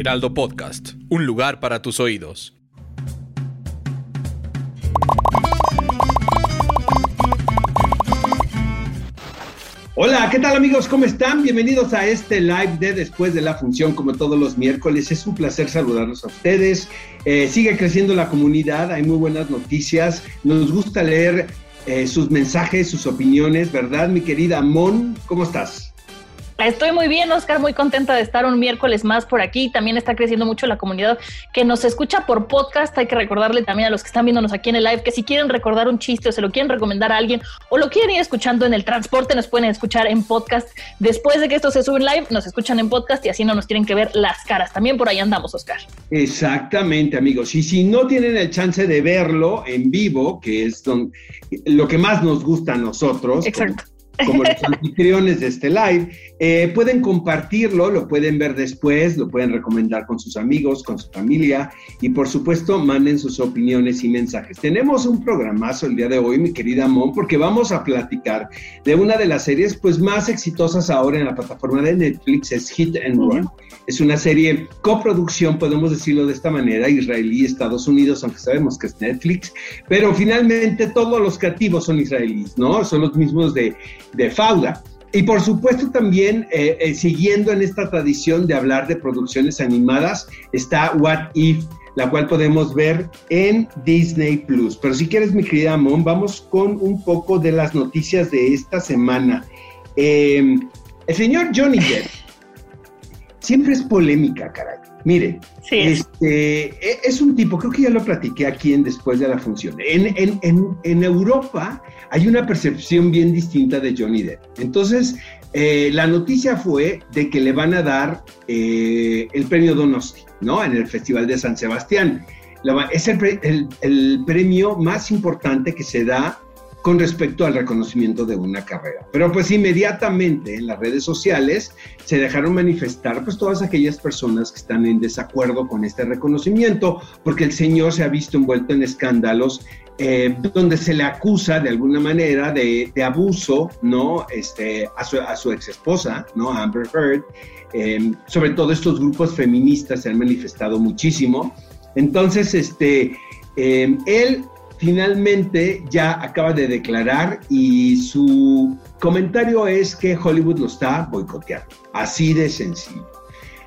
Heraldo Podcast, un lugar para tus oídos. Hola, ¿qué tal amigos? ¿Cómo están? Bienvenidos a este live de Después de la Función, como todos los miércoles. Es un placer saludarlos a ustedes. Eh, sigue creciendo la comunidad, hay muy buenas noticias. Nos gusta leer eh, sus mensajes, sus opiniones, ¿verdad? Mi querida Mon, ¿cómo estás? Estoy muy bien, Oscar, muy contenta de estar un miércoles más por aquí. También está creciendo mucho la comunidad que nos escucha por podcast. Hay que recordarle también a los que están viéndonos aquí en el live que si quieren recordar un chiste o se lo quieren recomendar a alguien o lo quieren ir escuchando en el transporte, nos pueden escuchar en podcast. Después de que esto se sube en live, nos escuchan en podcast y así no nos tienen que ver las caras. También por ahí andamos, Oscar. Exactamente, amigos. Y si no tienen el chance de verlo en vivo, que es lo que más nos gusta a nosotros, Exacto como los anfitriones de este live, eh, pueden compartirlo, lo pueden ver después, lo pueden recomendar con sus amigos, con su familia y por supuesto manden sus opiniones y mensajes. Tenemos un programazo el día de hoy, mi querida Mon, porque vamos a platicar de una de las series pues más exitosas ahora en la plataforma de Netflix, es Hit and Run. Es una serie coproducción, podemos decirlo de esta manera, israelí, Estados Unidos, aunque sabemos que es Netflix, pero finalmente todos los creativos son israelíes, ¿no? Son los mismos de de Fauda. Y por supuesto también, eh, eh, siguiendo en esta tradición de hablar de producciones animadas, está What If, la cual podemos ver en Disney Plus. Pero si quieres, mi querida Mon, vamos con un poco de las noticias de esta semana. Em, el señor Johnny Depp siempre es polémica, caray. Mire, este, e, es un tipo, creo que ya lo platiqué aquí en Después de la Función. En, en, en, Europa hay una percepción bien distinta de Johnny Depp. Entonces, eh, la noticia fue de que le van a dar eh, el premio Donosti, ¿no? En el Festival de San Sebastián. es el, el premio más importante que se da con respecto al reconocimiento de una carrera. Pero pues inmediatamente en las redes sociales se dejaron manifestar pues todas aquellas personas que están en desacuerdo con este reconocimiento, porque el señor se ha visto envuelto en escándalos eh, donde se le acusa de alguna manera de, abuso, ¿no? Este, a su, ex esposa, ¿no? Amber Heard. Em, sobre todo estos grupos feministas se han manifestado muchísimo. Entonces, este, em, él finalmente ya acaba de declarar y su comentario es que Hollywood lo está boicoteando. Así de sencillo.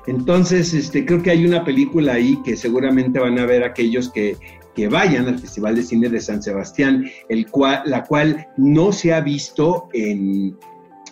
Entonces, este, creo que hay una película ahí que seguramente van a ver aquellos que, que vayan al Festival de Cine de San Sebastián, el cual, la cual no se ha visto en,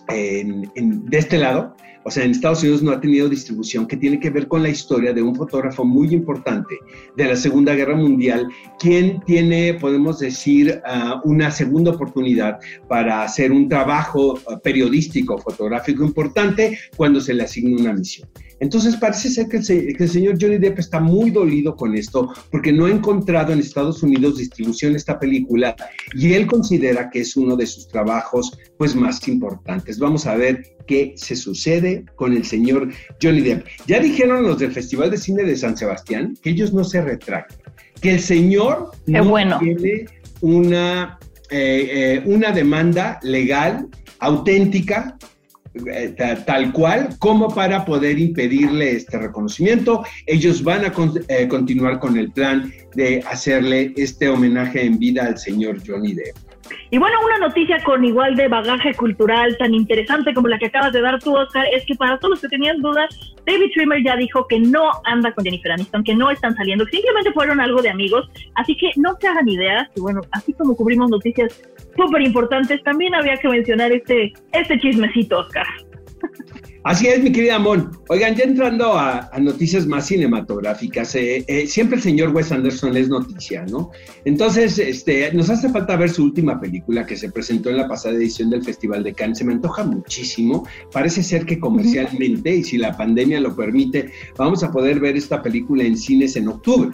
de este lado, o sea, en Estados Unidos no ha tenido distribución, que tiene que ver con la historia de un fotógrafo muy importante de la Segunda Guerra Mundial, quien tiene, podemos decir, ah, una segunda oportunidad para hacer un trabajo ah, periodístico, fotográfico importante cuando se le asigna una misión. Entonces parece ser que el, señor Johnny Depp está muy dolido con esto porque no ha encontrado en Estados Unidos distribución esta película y él considera que es uno de sus trabajos pues más importantes. Vamos a ver qué se sucede con el señor Johnny Depp. Ya dijeron los del Festival de Cine de San Sebastián que ellos no se retractan, que el señor no tiene una, eh, eh, una demanda legal auténtica tal cual como para poder impedirle este reconocimiento. Ellos van a eh, continuar con el plan de hacerle este homenaje en vida al señor Johnny Depp. Y bueno, una noticia con igual de bagaje cultural tan interesante como la que acabas de dar tú, Oscar, es que para todos los que tenían dudas, David Schwimmer ya dijo que no anda con Jennifer Aniston, que no están saliendo, que simplemente fueron algo de amigos, así que no se hagan ideas, y bueno, así como cubrimos noticias súper importantes, también había que mencionar este, este chismecito, Oscar. Así es, mi querida Mon. Oigan, ya entrando a, noticias más cinematográficas, eh, eh, siempre el señor Wes Anderson es noticia, ¿no? Entonces, este, nos hace falta ver su última película que se presentó en la pasada edición del Festival de Cannes. Se me antoja muchísimo. Parece ser que comercialmente, y si la pandemia lo permite, vamos a poder ver esta película en cines en octubre.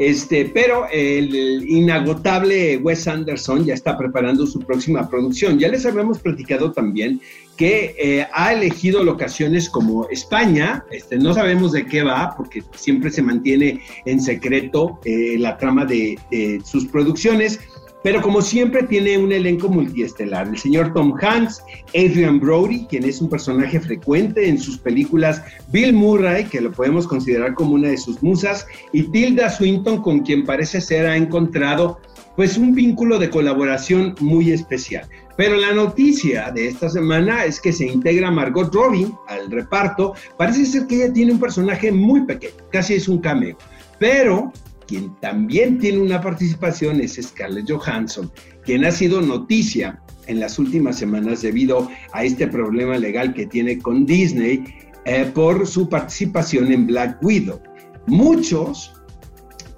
Este, pero el inagotable Wes Anderson ya está preparando su próxima producción. Ya les habíamos platicado también que eh, ha elegido locaciones como España, este, no sabemos de qué va, porque siempre se mantiene en secreto eh, la trama de sus producciones, pero como siempre tiene un elenco multiestelar. El señor Tom Hanks, Adrian Brody, quien es un personaje frecuente en sus películas, Bill Murray, que lo podemos considerar como una de sus musas, y Tilda Swinton, con quien parece ser ha encontrado pues un vínculo de colaboración muy especial. Pero la noticia de esta semana es que se integra Margot Robbie al reparto. Parece ser que ella tiene un personaje muy pequeño, casi es un cameo. Pero quien también tiene una participación es Scarlett Johansson, quien ha sido noticia en las últimas semanas debido a este problema legal que tiene con Disney eh, por su participación en Black Widow. Muchos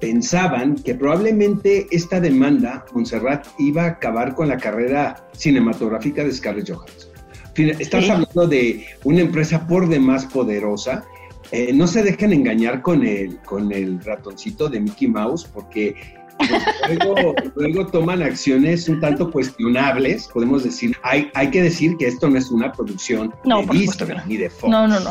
pensaban que probablemente esta demanda, Montserrat, iba a acabar con la carrera cinematográfica de Scarlett Johansson. Estás hablando de una empresa por demás poderosa eh, no se dejen engañar con el, con el ratoncito de Mickey Mouse, porque luego, toman acciones un tanto cuestionables, podemos decir. Hay, hay que decir que esto no es una producción de Disney ni de Fox. No, no, no,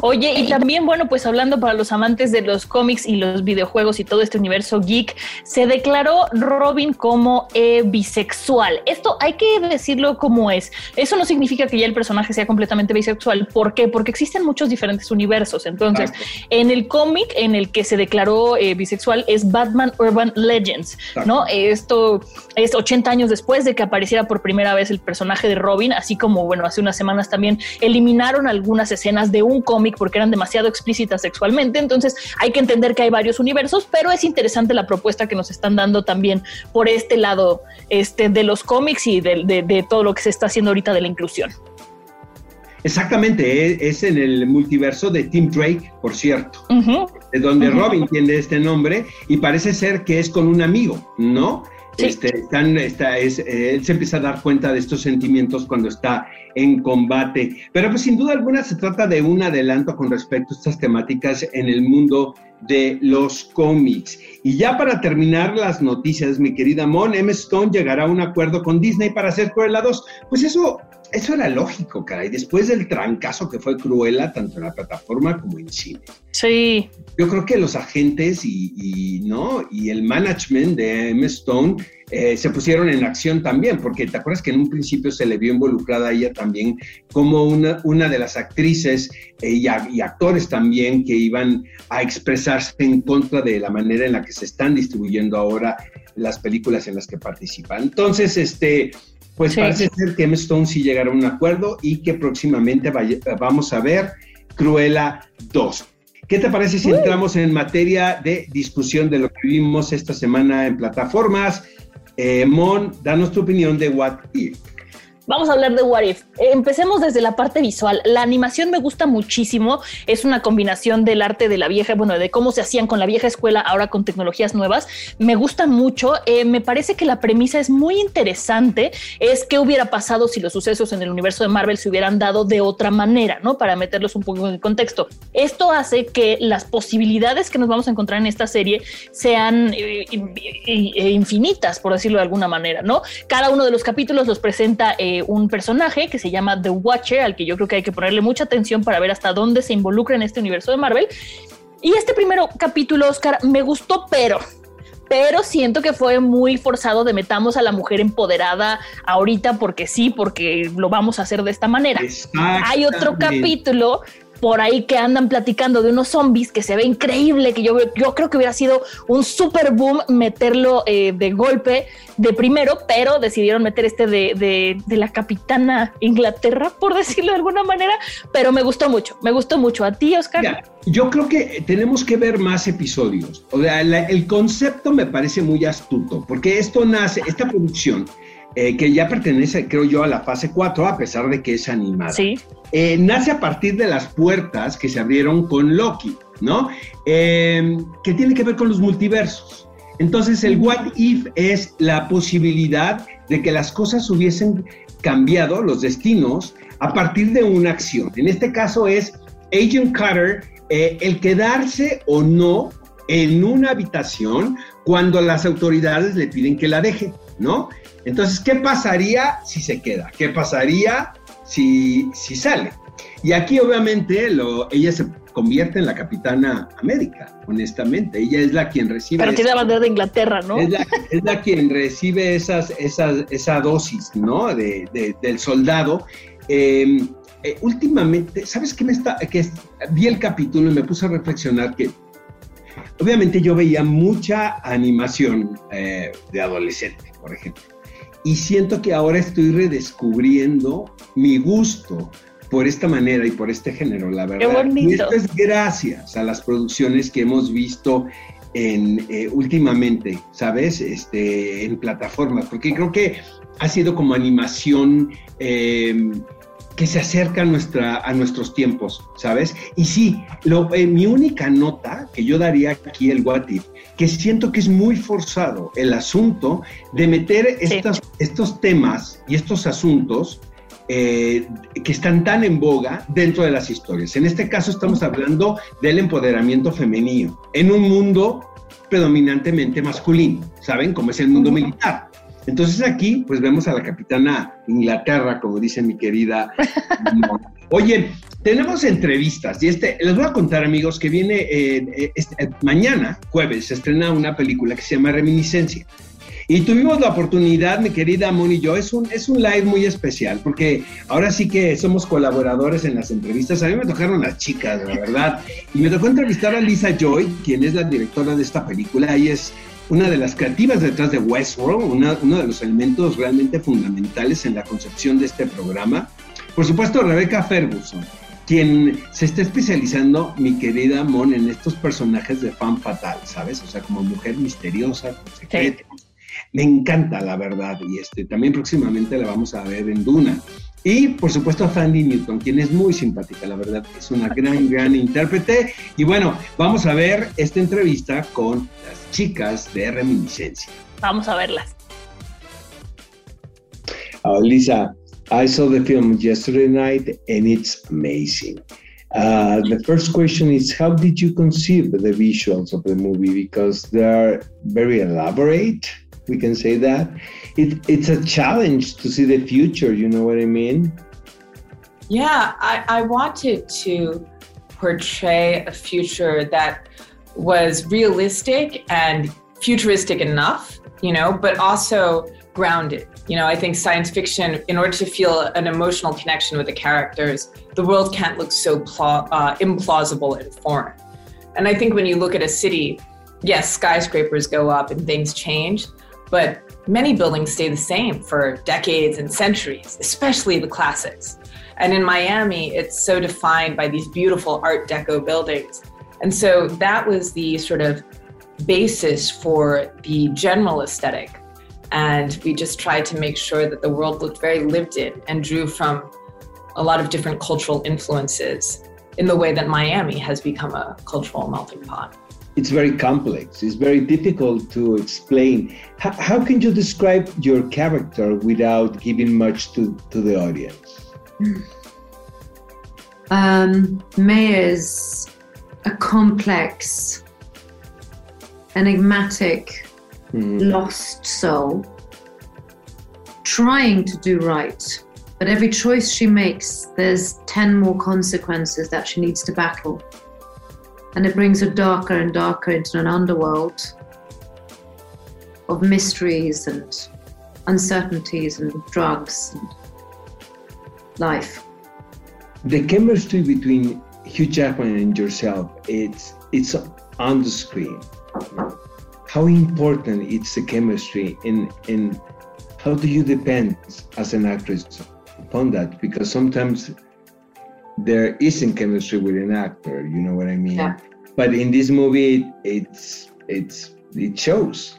Oye, y también, bueno, pues hablando para los amantes de los cómics y los videojuegos y todo este universo geek, se declaró Robin como eh, bisexual. Esto hay que decirlo como es. Eso no significa que ya el personaje sea completamente bisexual. ¿Por qué? Porque existen muchos diferentes universos. Entonces, en el cómic en el que se declaró eh, bisexual es Batman Urban Legends ¿no? Esto es 80 años después de que apareciera por primera vez el personaje de Robin, así como, bueno, hace unas semanas también eliminaron algunas escenas de un cómic porque eran demasiado explícitas sexualmente, entonces hay que entender que hay varios universos, pero es interesante la propuesta que nos están dando también por este lado este, de los cómics y de, todo lo que se está haciendo ahorita de la inclusión. Exactamente, es, en el multiverso de Tim Drake, por cierto de donde Robin tiene este nombre y parece ser que es con un amigo, ¿no? Este, está, es, él se empieza a dar cuenta de estos sentimientos cuando está en combate. Pero pues sin duda alguna se trata de un adelanto con respecto a estas temáticas en el mundo de los cómics. Y ya para terminar las noticias, mi querida Mon, M. Stone llegará a un acuerdo con Disney para hacer Cruella 2. Pues eso eso era lógico, caray, después del trancazo que fue Cruella, tanto en la plataforma como en cine. Sí. Yo creo que los agentes y, ¿no? y el management de M. Stone eh, se pusieron en acción también, porque te acuerdas que en un principio se le vio involucrada a ella también como una, una de las actrices eh, y, y, actores también que iban a expresarse en contra de la manera en la que se están distribuyendo ahora las películas en las que participan. Entonces, este, pues parece ser que. Stone sí llegará a un acuerdo y que próximamente vamos a ver Cruella 2. ¿Qué te parece si entramos en materia de discusión de lo que vimos esta semana en plataformas? Eh, Mon, danos tu opinión de What If. Vamos a hablar de What If. Empecemos desde la parte visual. La animación me gusta muchísimo. Es una combinación del arte de la vieja, bueno, de cómo se hacían con la vieja escuela, ahora con tecnologías nuevas. Me gusta mucho. Eh, me parece que la premisa es muy interesante. Es qué hubiera pasado si los sucesos en el universo de Marvel se hubieran dado de otra manera, ¿no? Para meterlos un poco en el contexto. Esto hace que las posibilidades que nos vamos a encontrar en esta serie sean eh, eh, infinitas, por decirlo de alguna manera, ¿no? Cada uno de los capítulos los presenta un personaje que se llama The Watcher, al que yo creo que hay que ponerle mucha atención para ver hasta dónde se involucra en este universo de Marvel. Y este primero capítulo, Oscar, me gustó, pero pero siento que fue muy forzado de metamos a la mujer empoderada ahorita porque sí, porque lo vamos a hacer de esta manera. Hay otro capítulo por ahí que andan platicando de unos zombies que se ve increíble, que yo, yo creo que hubiera sido un super boom meterlo eh, de golpe de primero, pero decidieron meter este de, la capitana Inglaterra, por decirlo de alguna manera, pero me gustó mucho, me gustó mucho. ¿A ti, Oscar? yo creo que tenemos que ver más episodios. O sea, el concepto me parece muy astuto, porque esto nace, esta producción, eh, que ya pertenece, creo yo, a la fase 4, a pesar de que es animada. Sí eh, nace a partir de las puertas que se abrieron con Loki, ¿no? Eh, que tiene que ver con los multiversos. Entonces el what if es la posibilidad de que las cosas hubiesen cambiado, los destinos, a partir de una acción. En este caso es Agent Carter eh, el quedarse o no en una habitación cuando las autoridades le piden que la deje, ¿no? Entonces, ¿qué pasaría si se queda? ¿Qué pasaría si, si sale? Y aquí obviamente lo, ella se convierte en la capitana América, honestamente. Ella es la quien recibe... Pero tiene la bandera de Inglaterra, ¿no? Es la, quien recibe esas, esas, esa dosis, ¿no? De, del soldado. Em, eh, últimamente, ¿sabes qué me está? Que vi el capítulo y me puse a reflexionar que obviamente yo veía mucha animación eh, de adolescente, por ejemplo. Y siento que ahora estoy redescubriendo mi gusto por esta manera y por este género, la verdad. Y esto es gracias a las producciones que hemos visto en, eh, últimamente, ¿sabes? Este, en plataformas, porque creo que ha sido como animación eh, que se acerca a, nuestra, a nuestros tiempos, ¿sabes? Y sí, lo, eh, mi única nota que yo daría aquí el What que siento que es muy forzado el asunto de meter estos temas y estos asuntos eh, que están tan en boga dentro de las historias. En este caso estamos hablando del empoderamiento femenino en un mundo predominantemente masculino, ¿saben? Como es el mundo militar. Entonces aquí pues vemos a la capitana Inglaterra, como dice mi querida. Oye, tenemos entrevistas y este, les voy a contar amigos que viene eh, este, mañana, jueves, se estrena una película que se llama Reminiscencia. Y tuvimos la oportunidad, mi querida Moni y yo, es un, es un live muy especial, porque ahora sí que somos colaboradores en las entrevistas. A mí me tocaron las chicas, la verdad. Y me tocó entrevistar a Lisa Joy, quien es la directora de esta película. Ella es una de las creativas detrás de Westworld, uno de los elementos realmente fundamentales en la concepción de este programa. Por supuesto, Rebecca Ferguson, quien se está especializando, mi querida Mon, en estos personajes de fan fatal, ¿sabes? O sea, como mujer misteriosa, con secretos. Me encanta, la verdad, y este, también próximamente la vamos a ver en Duna. Y por supuesto a Fanny Newton, quien es muy simpática, la verdad, es una gran, gran intérprete. Y bueno, vamos a ver esta entrevista con las chicas de Reminiscencia. Vamos a verlas. Uh, Lisa, I saw the film yesterday night and it's amazing. Uh, the first question is How did you conceive the visuals of the movie? Because they are very elaborate we can say that it, it's a challenge to see the future you know what i mean? Yeah I, I wanted to portray a future that was realistic and futuristic enough you know but also grounded. You know i think science fiction in order to feel an emotional connection with the characters the world can't look so uh, implausible and foreign. And i think when you look at a city yes skyscrapers go up and things change but many buildings stay the same for decades and centuries, especially the classics. And in Miami, it's so defined by these beautiful Art Deco buildings. And so that was the sort of basis for the general aesthetic. And we just tried to make sure that the world looked very lived in and drew from a lot of different cultural influences in the way that Miami has become a cultural melting pot it's very complex. It's very difficult to explain. How, how can you describe your character without giving much to, to the audience? Um, May is a complex, enigmatic, mm. lost soul trying to do right. But every choice she makes, there's 10 more consequences that she needs to battle and it brings her darker and darker into an underworld of mysteries and uncertainties and drugs and life. The chemistry between Hugh Jackman and yourself, it's it's on the screen. How important is the chemistry in in how do you depend as an actress upon that? Because sometimes there isn't chemistry with an actor. You know what I mean? Yeah. But in this movie, it's it's it shows.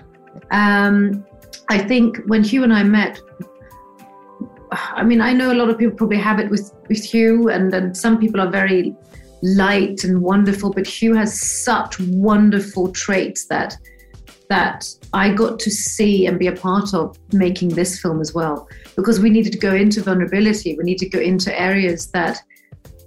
Um, I think when Hugh and I met, I mean, I know a lot of people probably have it with, with Hugh, and, and some people are very light and wonderful, but Hugh has such wonderful traits that that I got to see and be a part of making this film as well. Because we needed to go into vulnerability, we need to go into areas that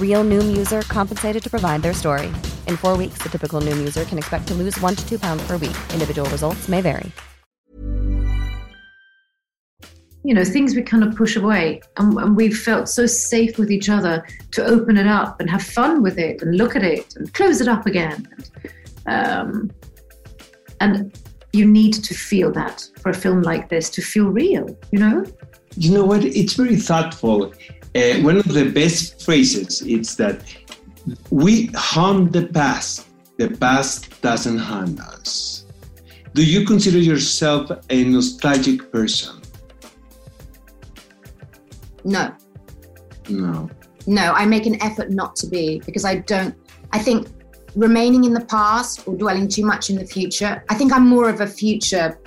Real Noom user compensated to provide their story. In four weeks, the typical Noom user can expect to lose one to two pounds per week. Individual results may vary. you know things we kind of push away and, and we've felt so safe with each other to open it up and have fun with it and look at it and close it up again um, and you need to feel that for a film like this to feel real you know You know what? It's very thoughtful. Uh, one of the best phrases is that we harm the past. The past doesn't harm us. Do you consider yourself a nostalgic person? No, No. no, I make an effort not to be because I don't, I think remaining in the past or dwelling too much in the future, I think I'm more of a future,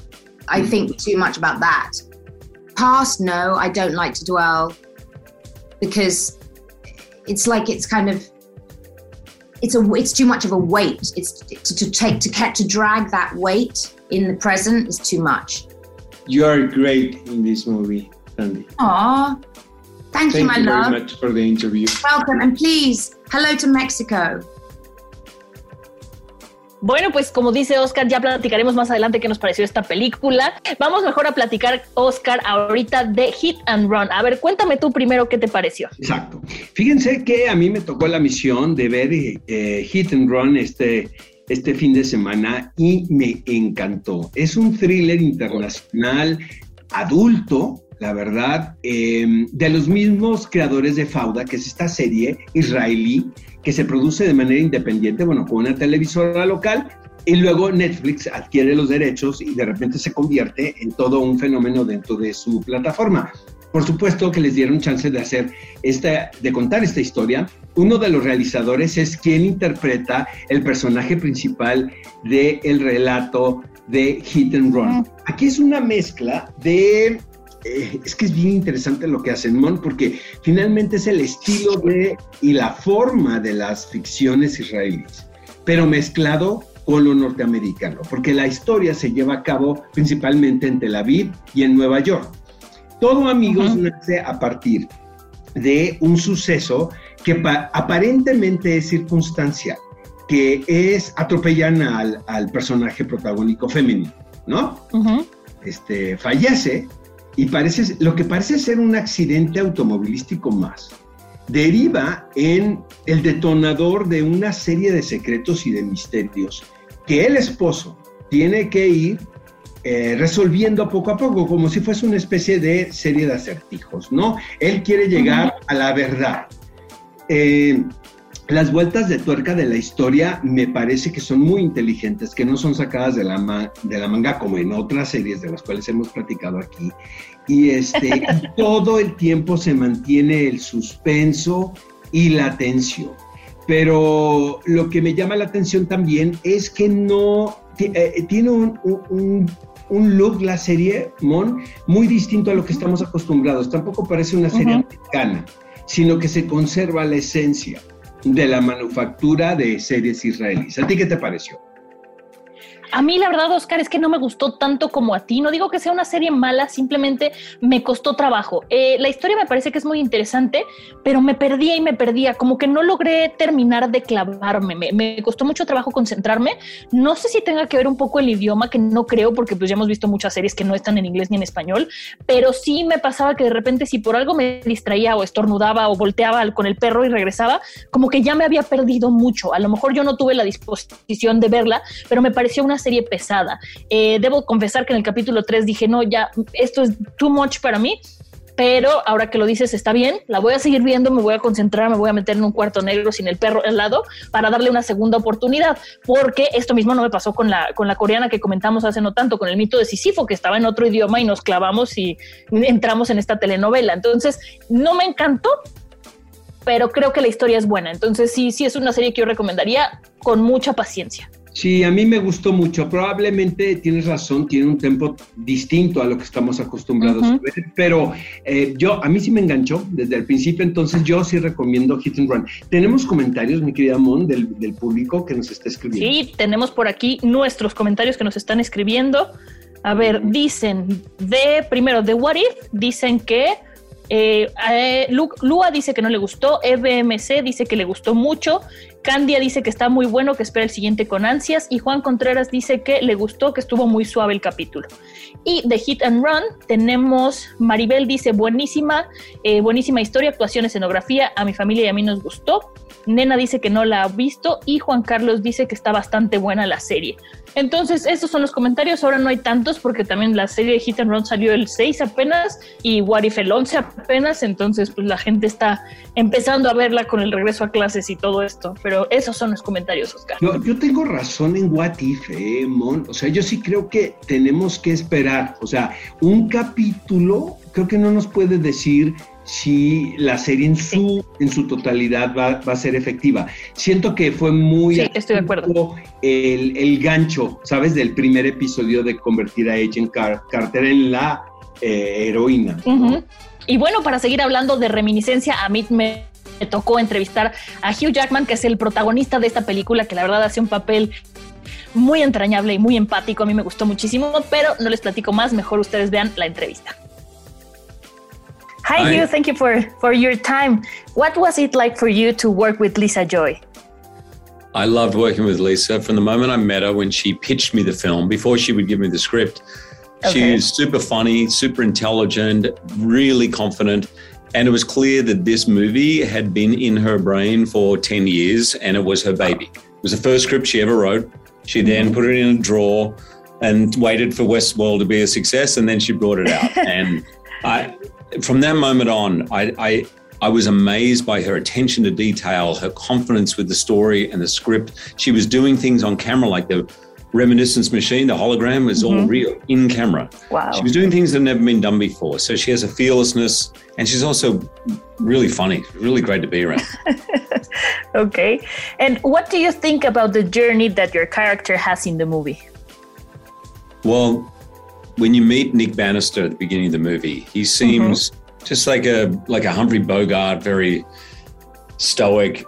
I think too much about that. Past, no, I don't like to dwell because it's like it's kind of, it's a it's too much of a weight. It's to, to take to catch to drag that weight in the present is too much. You are great in this movie, Sandy. Aw, thank, you, Thank my you love. Thank you very much for the interview. Welcome and please, hello to Mexico. Bueno, pues como dice Oscar, ya platicaremos más adelante qué nos pareció esta película. Vamos mejor a platicar, Oscar, ahorita de Hit and Run. A ver, cuéntame tú primero qué te pareció. Exacto. Fíjense que a mí me tocó la misión de ver eh, Hit and Run este, este fin de semana y me encantó. Es un thriller internacional adulto, la verdad, eh, de los mismos creadores de Fauda, que es esta serie israelí que se produce de manera independiente, bueno, con una televisora local, y luego Netflix adquiere los derechos y de repente se convierte en todo un fenómeno dentro de su plataforma. Por supuesto que les dieron chance de hacer esta, de contar esta historia. Uno de los realizadores es quien interpreta el personaje principal del el relato de Hit and Run. Aquí es una mezcla de eh, es que es bien interesante lo que hacen Mon, porque finalmente es el estilo de y la forma de las ficciones israelíes, pero mezclado con lo norteamericano, porque la historia se lleva a cabo principalmente en Tel Aviv y en Nueva York. Todo, amigos, nace a partir de un suceso que aparentemente es circunstancial, que es atropellan al, al personaje protagónico femenino, ¿no? Uh -huh. Este, fallece y parece, lo que parece ser un accidente automovilístico más, deriva en el detonador de una serie de secretos y de misterios que el esposo tiene que ir eh, resolviendo poco a poco, como si fuese una especie de serie de acertijos, ¿no? Él quiere llegar a la verdad. Eh, las vueltas de tuerca de la historia me parece que son muy inteligentes, que no son sacadas de la, ma de la manga como en otras series de las cuales hemos platicado aquí. Y, este, todo el tiempo se mantiene el suspenso y la tensión. Pero lo que me llama la atención también es que no eh, tiene un, un, un, look la serie, Mon, muy distinto a lo que estamos acostumbrados. Tampoco parece una serie uh -huh. americana, sino que se conserva la esencia de la manufactura de series israelíes. ¿A ti qué te pareció? A mí la verdad, Oscar, es que no me gustó tanto como a ti. No digo que sea una serie mala, simplemente me costó trabajo. Eh, la historia me parece que es muy interesante, pero me perdía y me perdía. Como que no logré terminar de clavarme. Me, costó mucho trabajo concentrarme. No sé si tenga que ver un poco el idioma, que no creo, porque pues ya hemos visto muchas series que no están en inglés ni en español, pero sí me pasaba que de repente si por algo me distraía o estornudaba o volteaba con el perro y regresaba, como que ya me había perdido mucho. A lo mejor yo no tuve la disposición de verla, pero me pareció una serie pesada. Eh, debo confesar que en el capítulo 3 dije, no, ya, esto es too much para mí, pero ahora que lo dices está bien, la voy a seguir viendo, me voy a concentrar, me voy a meter en un cuarto negro sin el perro al lado para darle una segunda oportunidad, porque esto mismo no me pasó con la, con la coreana que comentamos hace no tanto, con el mito de Sísifo, que estaba en otro idioma y nos clavamos y entramos en esta telenovela. Entonces, no me encantó, pero creo que la historia es buena. Entonces, sí, sí es una serie que yo recomendaría con mucha paciencia. Sí, a mí me gustó mucho. Probablemente tienes razón, tiene un tempo distinto a lo que estamos acostumbrados a ver, pero eh, yo, a mí sí me enganchó desde el principio, entonces yo sí recomiendo Hit and Run. ¿Tenemos comentarios, mi querida Mon, del, público que nos está escribiendo? Sí, tenemos por aquí nuestros comentarios que nos están escribiendo. A ver, dicen de, primero, de What If, dicen que eh, eh, Lua dice que no le gustó, EBMC dice que le gustó mucho, Candia dice que está muy bueno, que espera el siguiente con ansias, y Juan Contreras dice que le gustó, que estuvo muy suave el capítulo. Y de Hit and Run tenemos, Maribel dice buenísima, eh, buenísima historia, actuación, escenografía, a mi familia y a mí nos gustó. Nena dice que no la ha visto y Juan Carlos dice que está bastante buena la serie. Entonces, estos son los comentarios. Ahora no hay tantos porque también la serie de Hit and Run salió el 6 apenas y What If el 11 apenas. Entonces, pues la gente está empezando a verla con el regreso a clases y todo esto. Pero esos son los comentarios, Oscar. Yo, tengo razón en What If, eh, Mon. O sea, yo sí creo que tenemos que esperar. O sea, un capítulo creo que no nos puede decir si la serie en su, en su totalidad va, a ser efectiva. Siento que fue muy... Sí, estoy de acuerdo. El, gancho, ¿sabes? Del primer episodio de convertir a Agent Carter en la eh, heroína. Y bueno, para seguir hablando de reminiscencia, a mí me tocó entrevistar a Hugh Jackman, que es el protagonista de esta película, que la verdad hace un papel muy entrañable y muy empático. A mí me gustó muchísimo, pero no les platico más. Mejor ustedes vean la entrevista. Hi, Hugh. Thank you for, for your time. What was it like for you to work with Lisa Joy? I loved working with Lisa from the moment I met her when she pitched me the film before she would give me the script. Okay. She was super funny, super intelligent, really confident. And it was clear that this movie had been in her brain for 10 years and it was her baby. It was the first script she ever wrote. She then mm-hmm. put it in a drawer and waited for Westworld to be a success and then she brought it out. and I, from that moment on, I, I, I was amazed by her attention to detail, her confidence with the story and the script. She was doing things on camera like the reminiscence machine, the hologram was mm-hmm. all real in camera. Wow. She was doing things that had never been done before. So she has a fearlessness and she's also really funny, really great to be around. okay. And what do you think about the journey that your character has in the movie? Well, when you meet Nick Bannister at the beginning of the movie, he seems mm-hmm. just like a like a Humphrey Bogart, very stoic,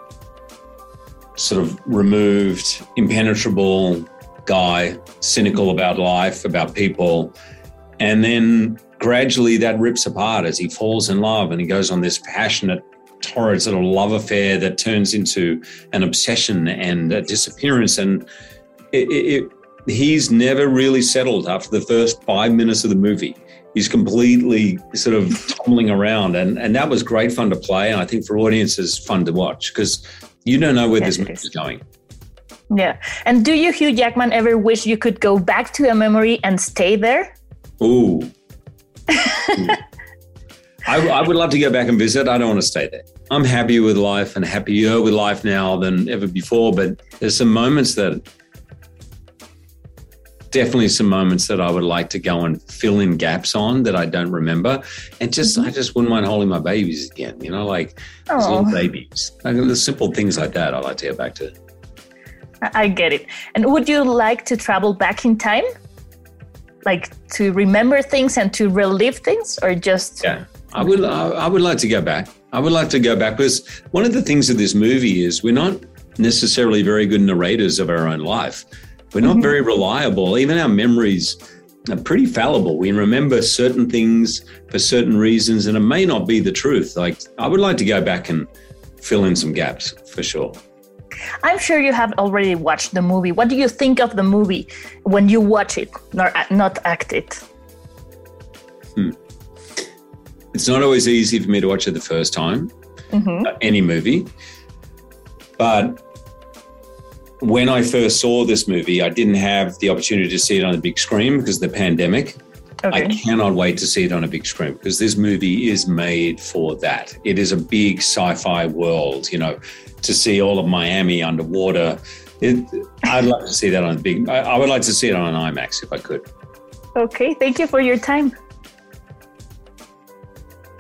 sort of removed, impenetrable guy, cynical about life, about people. And then gradually that rips apart as he falls in love and he goes on this passionate, torrid sort of love affair that turns into an obsession and a disappearance. And it, it, he's never really settled after the first five minutes of the movie. He's completely sort of tumbling around, and, and that was great fun to play. And I think for audiences, fun to watch because you don't know where yes, this movie is. going. Yeah. And do you, Hugh Jackman, ever wish you could go back to a memory and stay there? Ooh. I, I, would love to go back and visit. I don't want to stay there. I'm happy with life and happier with life now than ever before. But there's some moments that definitely some moments that I would like to go and fill in gaps on that I don't remember. And just, mm-hmm. I just wouldn't mind holding my babies again, you know, like little babies. Like the simple things like that I like to go back to. I get it. And would you like to travel back in time? Like to remember things and to relive things or just. Yeah, I would, I would like to go back. I would like to go back because one of the things of this movie is we're not necessarily very good narrators of our own life. We're not mm-hmm. very reliable. Even our memories are pretty fallible. We remember certain things for certain reasons, and it may not be the truth. Like, I would like to go back and fill in some gaps for sure. I'm sure you have already watched the movie. What do you think of the movie when you watch it, not, not act it? Hmm. It's not always easy for me to watch it the first time, mm-hmm. uh, any movie. But when I first saw this movie, I didn't have the opportunity to see it on the big screen because of the pandemic. I cannot wait to see it on a big screen because this movie is made for that. It is a big sci-fi world, you know, to see all of Miami underwater. It, I'd like to see that on a big. I, I would like to see it on an IMAX if I could. Okay, thank you for your time.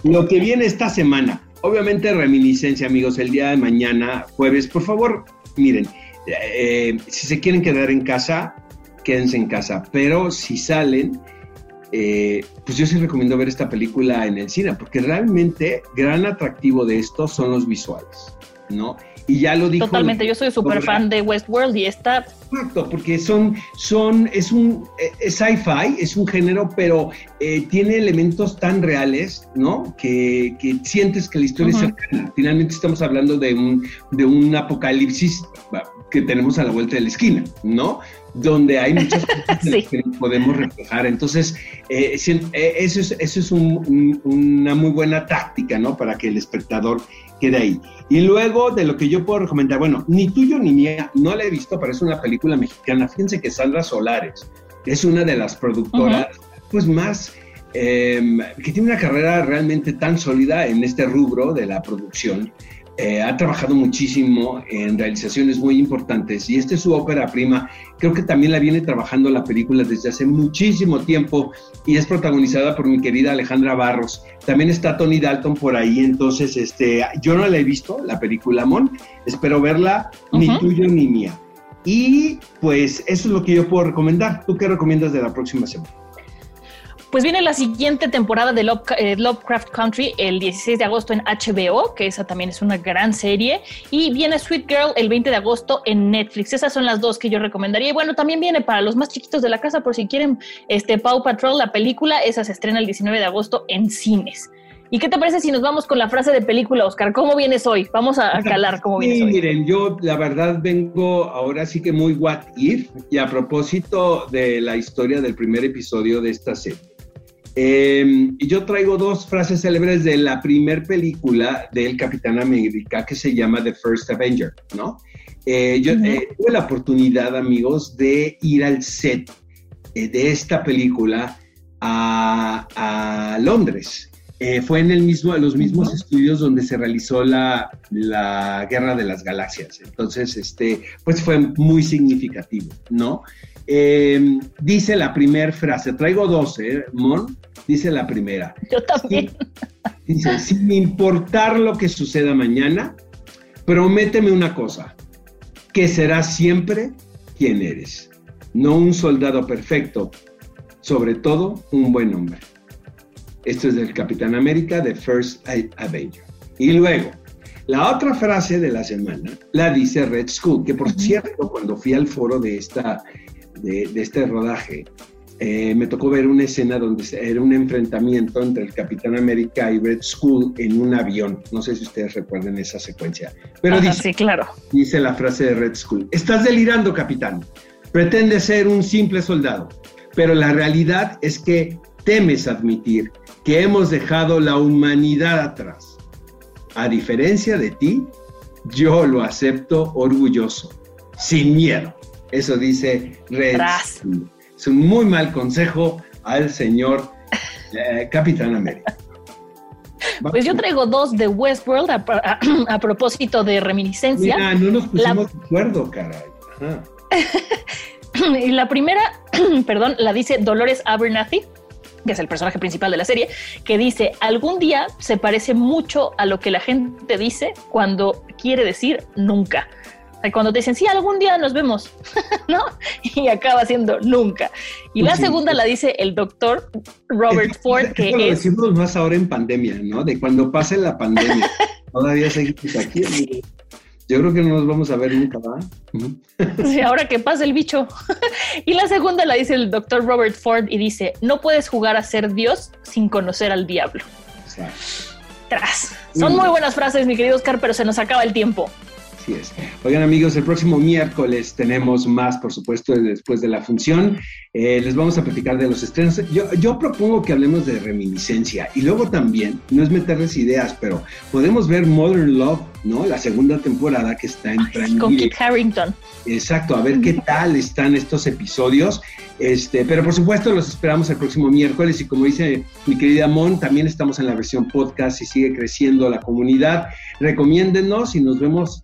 Lo que viene esta semana, obviamente reminiscencia, amigos, el día de mañana, jueves, por favor, miren, eh, si se quieren quedar en casa, quédense en casa, pero si salen, eh, pues yo sí recomiendo ver esta película en el cine, porque realmente gran atractivo de esto son los visuales, ¿no? Y ya lo dijo. Totalmente, yo soy súper fan de Westworld y esta. Exacto, porque son, son, es un eh, sci-fi, es un género, pero eh, tiene elementos tan reales, ¿no? Que, que sientes que la historia es cercana. Finalmente estamos hablando de un, de un apocalipsis que tenemos a la vuelta de la esquina, ¿no? Donde hay muchas cosas que podemos reflejar. Entonces, eh, eso es, eso es una muy buena táctica, ¿no? Para que el espectador quede ahí. Y luego de lo que yo puedo recomendar, bueno, ni tuyo ni mía, no la he visto, pero es una película mexicana. Fíjense que Sandra Solares es una de las productoras, pues más, em, que tiene una carrera realmente tan sólida en este rubro de la producción. Eh, ha trabajado muchísimo en realizaciones muy importantes y esta es su ópera prima. Creo que también la viene trabajando la película desde hace muchísimo tiempo y es protagonizada por mi querida Alejandra Barros. También está Tony Dalton por ahí, entonces este, yo no la he visto, la película Mon, espero verla, ni tuyo ni mía. Y pues eso es lo que yo puedo recomendar. ¿Tú qué recomiendas de la próxima semana? Pues viene la siguiente temporada de eh, Lovecraft Country el 16 de agosto en HBO, que esa también es una gran serie. Y viene Sweet Girl el 20 de agosto en Netflix. Esas son las dos que yo recomendaría. Y bueno, también viene para los más chiquitos de la casa, por si quieren este Paw Patrol, la película. Esa se estrena el 19 de agosto en cines. ¿Y qué te parece si nos vamos con la frase de película, Oscar? ¿Cómo vienes hoy? Vamos a, calar cómo vienes hoy. Miren, yo la verdad vengo ahora sí que muy what if y a propósito de la historia del primer episodio de esta serie. Em, y yo traigo dos frases célebres de la primer película del Capitán América que se llama The First Avenger, ¿no? Eh, yo eh, tuve la oportunidad, amigos, de ir al set eh, de esta película a, a Londres. fue en el mismo, los mismos estudios donde se realizó la, la, Guerra de las Galaxias. Entonces, este, pues fue muy significativo, ¿no? Em, dice la primera frase, traigo dos, ¿eh, Mon? Dice la primera. Yo también. dice, sin importar lo que suceda mañana, prométeme una cosa, que serás siempre quien eres, no un soldado perfecto, sobre todo un buen hombre. Esto es del Capitán América de First Avenger. Y luego, la otra frase de la semana la dice Red Skull, que por cierto, cuando fui al foro de esta de, este rodaje, eh, me tocó ver una escena donde era un enfrentamiento entre el Capitán América y Red Skull en un avión. No sé si ustedes recuerden esa secuencia. Pero dice, sí, claro. dice la frase de Red Skull, estás delirando, capitán. Pretende ser un simple soldado, pero la realidad es que temes admitir que hemos dejado la humanidad atrás. A diferencia de ti, yo lo acepto orgulloso, sin miedo. Eso dice Red. Es un muy mal consejo al señor eh, Capitán América. Pues yo traigo dos de Westworld a, propósito de reminiscencia. Mira, no nos pusimos de acuerdo, caray. y la primera, perdón, la dice Dolores Abernathy, que es el personaje principal de la serie, que dice, algún día se parece mucho a lo que la gente dice cuando quiere decir nunca cuando te dicen, sí, algún día nos vemos, ¿no? Y acaba siendo nunca. Y la segunda la dice el doctor Robert Ford, que lo es... decimos más ahora en pandemia, ¿no? De cuando pase la pandemia. Todavía seguimos aquí. Yo creo que no nos vamos a ver nunca, ¿va? Sí, ahora que pase el bicho. y la segunda la dice el doctor Robert Ford y dice, no puedes jugar a ser Dios sin conocer al diablo. Exacto. Tras. Son muy buenas frases, mi querido Oscar, pero se nos acaba el tiempo. Así es. Oigan amigos, el próximo miércoles tenemos más, por supuesto, después de la función. Eh, les vamos a platicar de los estrenos. Yo, yo propongo que hablemos de reminiscencia y luego también, no es meterles ideas, pero podemos ver Modern Love ¿no? La segunda temporada que está en Prime Con. Kit Harrington. Exacto, a ver qué tal están estos episodios. Este, pero por supuesto los esperamos el próximo miércoles y como dice mi querida Mon, también estamos en la versión podcast y sigue creciendo la comunidad. Recomiéndennos y nos vemos